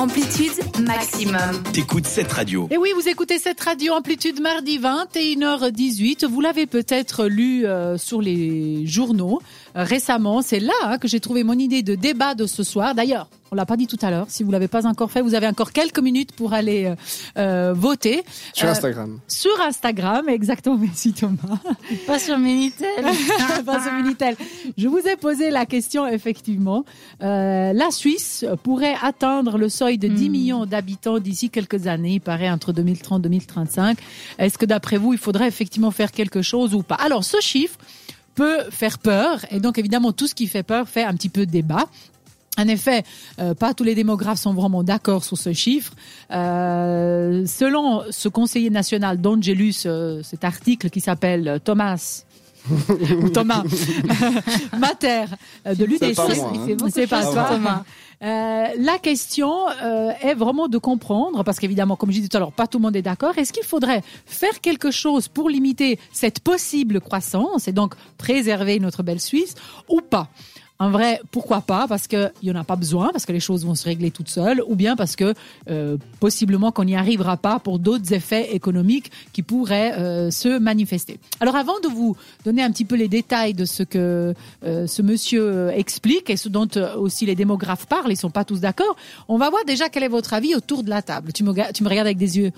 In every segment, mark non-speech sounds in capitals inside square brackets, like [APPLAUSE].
Amplitude maximum. T'écoutes cette radio. Et oui, vous écoutez cette radio Amplitude mardi 21h18. Vous l'avez peut-être lu euh, sur les journaux euh, récemment. C'est là hein, que j'ai trouvé mon idée de débat de ce soir. D'ailleurs, on l'a pas dit tout à l'heure. Si vous l'avez pas encore fait, vous avez encore quelques minutes pour aller euh, voter. Sur Euh, Instagram. Sur Instagram, exactement. [LAUGHS] Merci Thomas. Pas sur Minitel. [LAUGHS] Pas sur Minitel. Je vous ai posé la question effectivement. Euh, la Suisse pourrait atteindre le seuil de 10 Hmm. millions d'habitants d'ici quelques années, il paraît entre 2030 et 2035. Est-ce que d'après vous, il faudrait effectivement faire quelque chose ou pas? Alors ce chiffre peut faire peur et donc évidemment tout ce qui fait peur fait un petit peu débat. En effet, euh, pas tous les démographes sont vraiment d'accord sur ce chiffre. Euh, selon ce conseiller national lu ce- cet article qui s'appelle Thomas ou Thomas [LAUGHS] Mater euh, de l'UDC, C'est pas moi, hein. c'est pas. Thomas. Euh, la question euh, est vraiment de comprendre, parce qu'évidemment, comme je disais tout à l'heure, pas tout le monde est d'accord. Est-ce qu'il faudrait faire quelque chose pour limiter cette possible croissance et donc préserver notre belle Suisse ou pas? En vrai, pourquoi pas? Parce qu'il n'y en a pas besoin, parce que les choses vont se régler toutes seules, ou bien parce que euh, possiblement qu'on n'y arrivera pas pour d'autres effets économiques qui pourraient euh, se manifester. Alors avant de vous donner un petit peu les détails de ce que euh, ce monsieur euh, explique et ce dont euh, aussi les démographes parlent, ils sont pas tous d'accord, on va voir déjà quel est votre avis autour de la table. Tu me regardes avec des yeux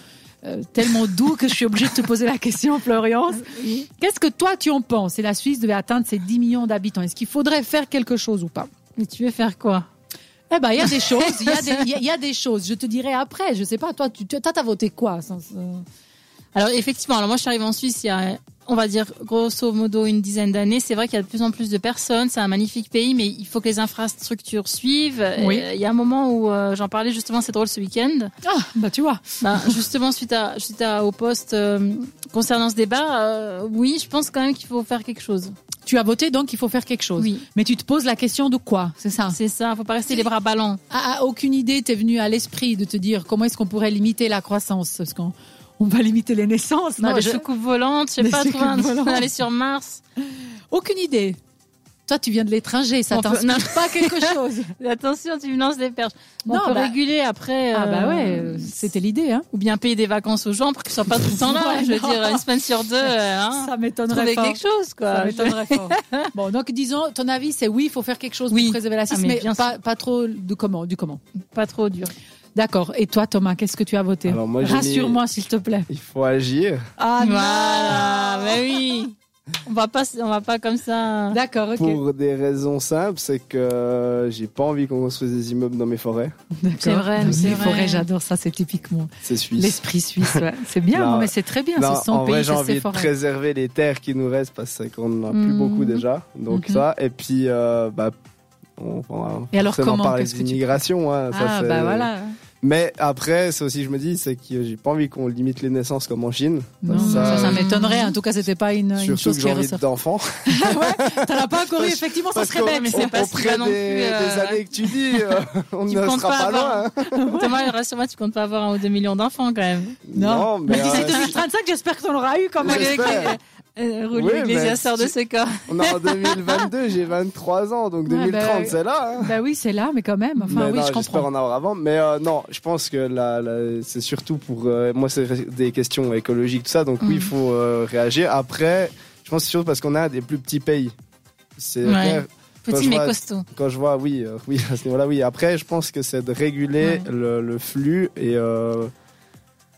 euh, tellement doux que je suis obligée de te poser la question, Florence. Qu'est-ce que toi tu en penses? Si la Suisse devait atteindre ses 10 millions d'habitants, est-ce qu'il faudrait faire quelque chose ou pas? Mais tu veux faire quoi? Eh ben, il y a des choses, il y, a des- il y a- il y a des choses. Je te dirai après. Je sais pas, toi, tu, toi, t'as voté quoi? Sans- Alors effectivement, alors moi je suis arrivée en Suisse il y a, on va dire grosso modo une dizaine d'années. C'est vrai qu'il y a de plus en plus de personnes. C'est un magnifique pays, mais il faut que les infrastructures suivent. Oui. Et, euh, Il y a un moment où euh, j'en parlais justement, c'est drôle ce week-end. Ah, bah tu vois. Ben, [LAUGHS] justement suite à suite à, au poste euh, concernant ce débat, euh, oui, je pense quand même qu'il faut faire quelque chose. Tu as voté, donc il faut faire quelque chose. Oui, Mais tu te poses la question de quoi C'est ça? C'est ça. Faut pas rester les bras ballants. Ah, ah, aucune idée t'est venue à l'esprit de te dire comment est-ce qu'on pourrait limiter la croissance? Parce qu'on on va limiter les naissances. Non, Non, les je- soucoupes volantes, je sais Les pas, trouver un- aller sur Mars. Aucune idée. Toi, tu viens de l'étranger, ça peut- t'inspire non. pas quelque [LAUGHS] chose Attention, tu me lances des perches. On Non, peut bah- réguler après. Ah bah ouais, euh, c'était l'idée. Hein. Ou bien payer des vacances aux gens pour qu'ils soient pas tout le temps là. Ouais, je veux non. dire, une semaine sur deux, hein, [LAUGHS] ça m'étonnerait trouver fort. quelque chose, quoi. Ça m'étonnerait fort. [LAUGHS] Bon, donc disons, ton avis, c'est oui, il faut faire quelque chose Oui. pour préserver la Ah, mais mais, bien pas, pas trop du comment, du comment. Pas trop dur. D'accord. Et toi, Thomas, qu'est-ce que tu as voté Alors, moi, j'ai Rassure-moi, s'il te plaît. Il faut agir. Ah voilà, mais oui. On va pas, on va pas comme ça. D'accord, ok. Pour des raisons simples, c'est que j'ai pas envie qu'on construise des immeubles dans mes forêts. D'accord. C'est vrai, Les c'est vrai. forêts, j'adore ça, c'est typiquement C'est suisse. l'esprit suisse. ouais. C'est bien, Non. mais c'est très bien. Non, c'est son en pays, vrai, j'ai envie de préserver les terres qui nous restent parce qu'on n'en a plus Mhm. beaucoup déjà. Donc Mhm. ça, et puis bah, on, on, Et alors, comment parler d'immigration. hein, ça, Ah, bah voilà. Mais après, c'est aussi, je me dis, c'est que j'ai pas envie qu'on limite les naissances comme en Chine. Non, ça, ça, m'étonnerait. En tout cas, c'était pas une, une Surtout chose que qui j'ai envie d'enfants. [LAUGHS] T'en as pas encore eu, effectivement, ça serait bête. mais c'est pas si bas non des, plus, euh, des années que tu dis, euh, [LAUGHS] on Tu ne sera pas avoir- loin. hein. [LAUGHS] Thomas, rassure-moi, tu comptes pas avoir un ou deux millions d'enfants quand même. Non, mais Mais d'ici euh, 2035, j'espère que t'en auras eu quand même. Euh, Oui, Rouler Iglesias sort de ce corps. on est en 2022, j'ai 23 ans, donc Ouais, 2030, bah, c'est là. hein. Bah oui, c'est là, mais quand même. Enfin, Mais oui, non, je comprends. en avoir avant. Mais euh, non, je pense que là, là, c'est surtout pour. euh, moi, c'est des questions écologiques, tout ça. Donc, oui, il faut euh, réagir. Après, je pense que c'est surtout parce qu'on a des plus petits pays. C'est Ouais. Petit mais vois- costaud. Quand je vois, oui, oui, [LAUGHS] à ce niveau-là, oui. Après, je pense que c'est de réguler Ouais. le, le flux et.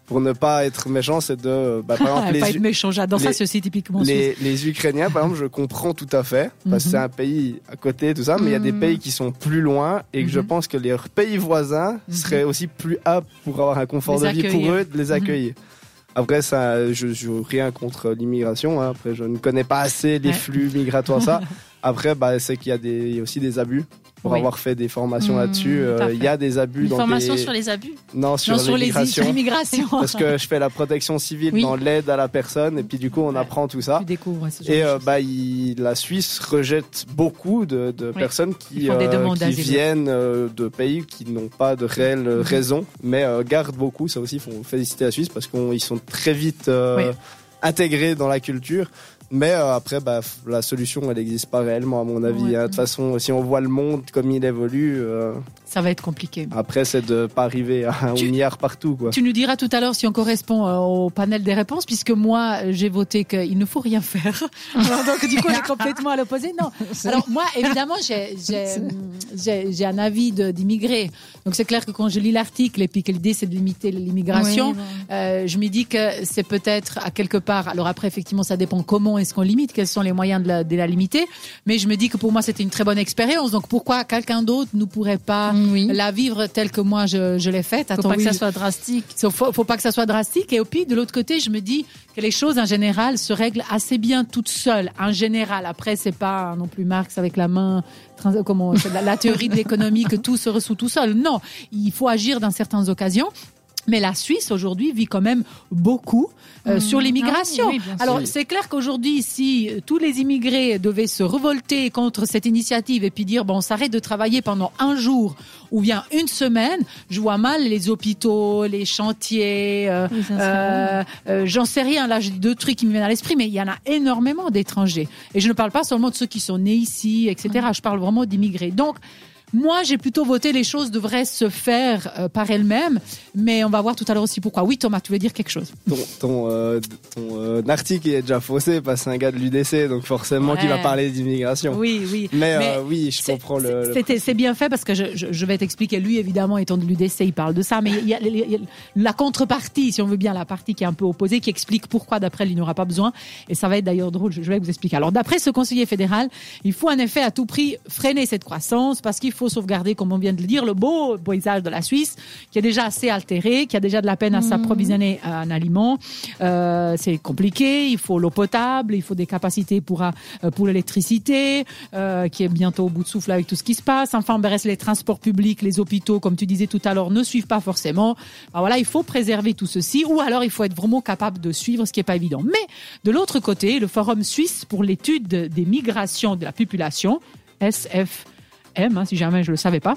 Pour ne pas être méchant, c'est de. Bah, par [LAUGHS] exemple, les, pas U- être méchant, j'adore ça, typiquement les, les Ukrainiens, par exemple, je comprends tout à fait, parce que Mhm. c'est un pays à côté, tout ça, mais il y a des Mhm. pays qui sont plus loin et que je Mhm. pense que les pays voisins Mhm. seraient aussi plus aptes pour avoir un confort Les de vie pour eux, de les Mhm. accueillir. Après, ça, je n'ai rien contre l'immigration. hein. Après, je ne connais pas assez les Ouais. flux migratoires, ça. [LAUGHS] Après, bah, c'est qu'il y, a des- il y a aussi des abus. Pour Oui. avoir fait des formations là-dessus, à euh, il y a des abus Une dans formation des... sur les abus. Non, sur non, sur les l'immigration. [LAUGHS] [LAUGHS] Parce que je fais la protection civile Oui. dans l'aide à la personne et puis du coup on Ouais. apprend tout ça. Tu découvres Et euh, bah, il- la Suisse rejette beaucoup de, de Oui. personnes qui, euh, qui viennent de pays qui n'ont pas de réelle Mhm. raison, mais gardent beaucoup. Ça aussi, il faut féliciter la Suisse parce qu'ils sont très vite intégrés dans la culture. Mais euh, après, bah, la solution, elle n'existe pas réellement, à mon avis. Ouais. hein. De toute façon, si on voit le monde comme il évolue, euh, Ça va être compliqué. après, c'est de pas arriver à un Tu- milliard partout. Quoi. Tu nous diras tout à l'heure si on correspond euh, au panel des réponses, puisque moi, j'ai voté qu'il ne faut rien faire. [LAUGHS] Alors, donc, du coup, on est complètement à l'opposé. Non. Alors, moi, évidemment, j'ai- [LAUGHS] un avis d'immigré. Donc, c'est clair que quand je lis l'article et puis que l'idée, c'est de limiter l'immigration, Oui, euh, je me dis que c'est peut-être à quelque part. Alors après, effectivement, ça dépend comment est-ce qu'on limite, quels sont les moyens de la, de la limiter. Mais je me dis que pour moi, c'était une très bonne expérience. Donc pourquoi quelqu'un d'autre ne pourrait pas Oui. la vivre telle que moi je, je l'ai faite? Faut Attends, pas que ça soit drastique. il faut, faut pas que ça soit drastique. Et puis, de l'autre côté, je me dis que les choses, en général, se règlent assez bien toutes seules. En général. Après, c'est pas non plus Marx avec la main, comment, la, la théorie de l'économie que tout se ressout tout seul. Non. Il faut agir dans certaines occasions. Mais la Suisse aujourd'hui vit quand même beaucoup euh, Mmh. sur l'immigration. Ah oui, oui. Alors c'est clair qu'aujourd'hui, si euh, tous les immigrés devaient se révolter contre cette initiative et puis dire bon, on s'arrête de travailler pendant un jour ou bien une semaine, je vois mal les hôpitaux, les chantiers. euh, Oui, euh, euh, J'en sais rien. Là, j'ai deux trucs qui me viennent à l'esprit, mais il y en a énormément d'étrangers. Et je ne parle pas seulement de ceux qui sont nés ici, etc. Je parle vraiment d'immigrés. Donc moi, j'ai plutôt voté les choses devraient se faire euh, par elles-mêmes, mais on va voir tout à l'heure aussi pourquoi. Oui, Thomas, tu veux dire quelque chose Ton, ton, euh, ton euh, article est déjà faussé parce que c'est un gars de l'UDC, donc forcément qu'il va Ouais. parler d'immigration. Oui, oui. Mais, Mais oui, je comprends le. C'est bien fait parce que je, je, je vais t'expliquer. Lui, évidemment, étant de l'UDC, il parle de ça, mais il y, a, il y a la contrepartie, si on veut bien, la partie qui est un peu opposée, qui explique pourquoi, d'après lui, il n'aura pas besoin. Et ça va être d'ailleurs drôle. Je, je vais vous expliquer. Alors, d'après ce conseiller fédéral, il faut en effet à tout prix freiner cette croissance parce qu'il faut sauvegarder, comme on vient de le dire, le beau paysage de la Suisse, qui est déjà assez altéré, qui a déjà de la peine à s'approvisionner en aliments. Euh, c'est compliqué. Il faut l'eau potable, il faut des capacités pour euh, pour l'électricité, euh, qui est bientôt au bout de souffle avec tout ce qui se passe. Enfin, reste les transports publics, les hôpitaux, comme tu disais tout à l'heure, ne suivent pas forcément. Ben, voilà, il faut préserver tout ceci, ou alors il faut être vraiment capable de suivre, ce qui est pas évident. Mais de l'autre côté, le Forum suisse pour l'étude des migrations de la population, SFM, hein, si jamais je le savais pas,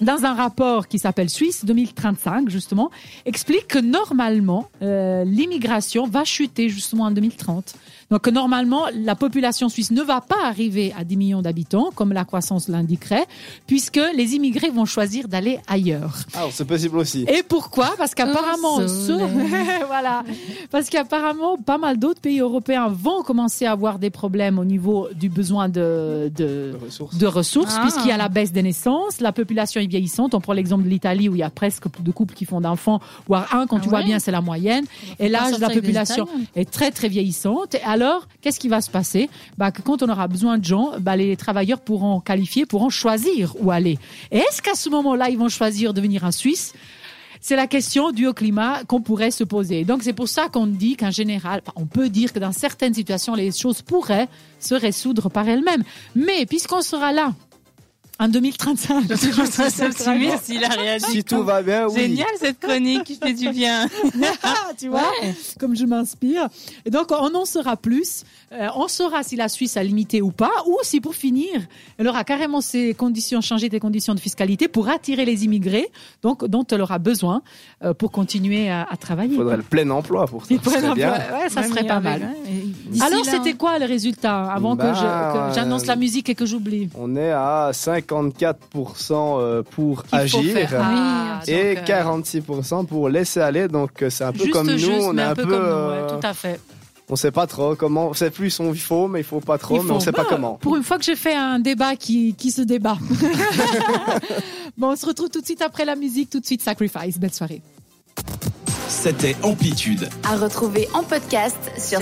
dans un rapport qui s'appelle Suisse 2035, justement, explique que normalement, euh, l'immigration va chuter justement en 2030. Donc normalement, la population suisse ne va pas arriver à 10 millions d'habitants, comme la croissance l'indiquerait, puisque les immigrés vont choisir d'aller ailleurs. Ah, c'est possible aussi. Et pourquoi? Parce qu'apparemment, soleil. [LAUGHS] voilà, parce qu'apparemment, pas mal d'autres pays européens vont commencer à avoir des problèmes au niveau du besoin de, de, ressources. de ressources, Ah. puisqu'il y a la baisse des naissances, la population est vieillissante. On prend l'exemple de l'Italie où il y a presque plus de couples qui font d'enfants, voire un, quand Ah tu vois ouais bien, c'est la moyenne. Et l'âge de la population est très très vieillissante. Et alors, qu'est-ce qui va se passer? Bah, que Quand on aura besoin de gens, bah, les travailleurs pourront qualifier, pourront choisir où aller. Et est-ce qu'à ce moment-là, ils vont choisir de venir en Suisse? C'est la question due au climat qu'on pourrait se poser. Donc c'est pour ça qu'on dit qu'en général, on peut dire que dans certaines situations, les choses pourraient se résoudre par elles-mêmes. Mais puisqu'on sera là en 2035, optimiste, il a réagi. Si tout va bien, oui. Génial cette chronique qui fait du bien. [LAUGHS] tu vois, comme je m'inspire. Et donc, on en saura plus. Euh, on saura si la Suisse a limité ou pas, ou si pour finir, elle aura carrément ses conditions, changé des conditions de fiscalité pour attirer les immigrés, donc dont elle aura besoin euh, pour continuer à, à travailler. Il faudrait le plein emploi pour ça. Ce serait bien. Ouais, ça serait pas mal. Alors, c'était quoi le résultat avant que Bah, que j'annonce euh, la musique et que j'oublie? On est à 54% euh, pour Qu'il faut agir. Ah, et donc, euh, 46% pour laisser aller. Donc euh, c'est un peu Juste, comme nous, juste, on est un un peu, peu, comme nous, euh, ouais, tout à fait. on sait pas trop comment. On sait plus on il faut, mais il faut pas trop, Il mais on faut. sait pas Bah, comment. Pour une fois que j'ai fait un débat qui, qui se débat. [LAUGHS] bon, on se retrouve tout de suite après la musique, tout de suite Sacrifice. Belle soirée. C'était Amplitude. À retrouver en podcast sur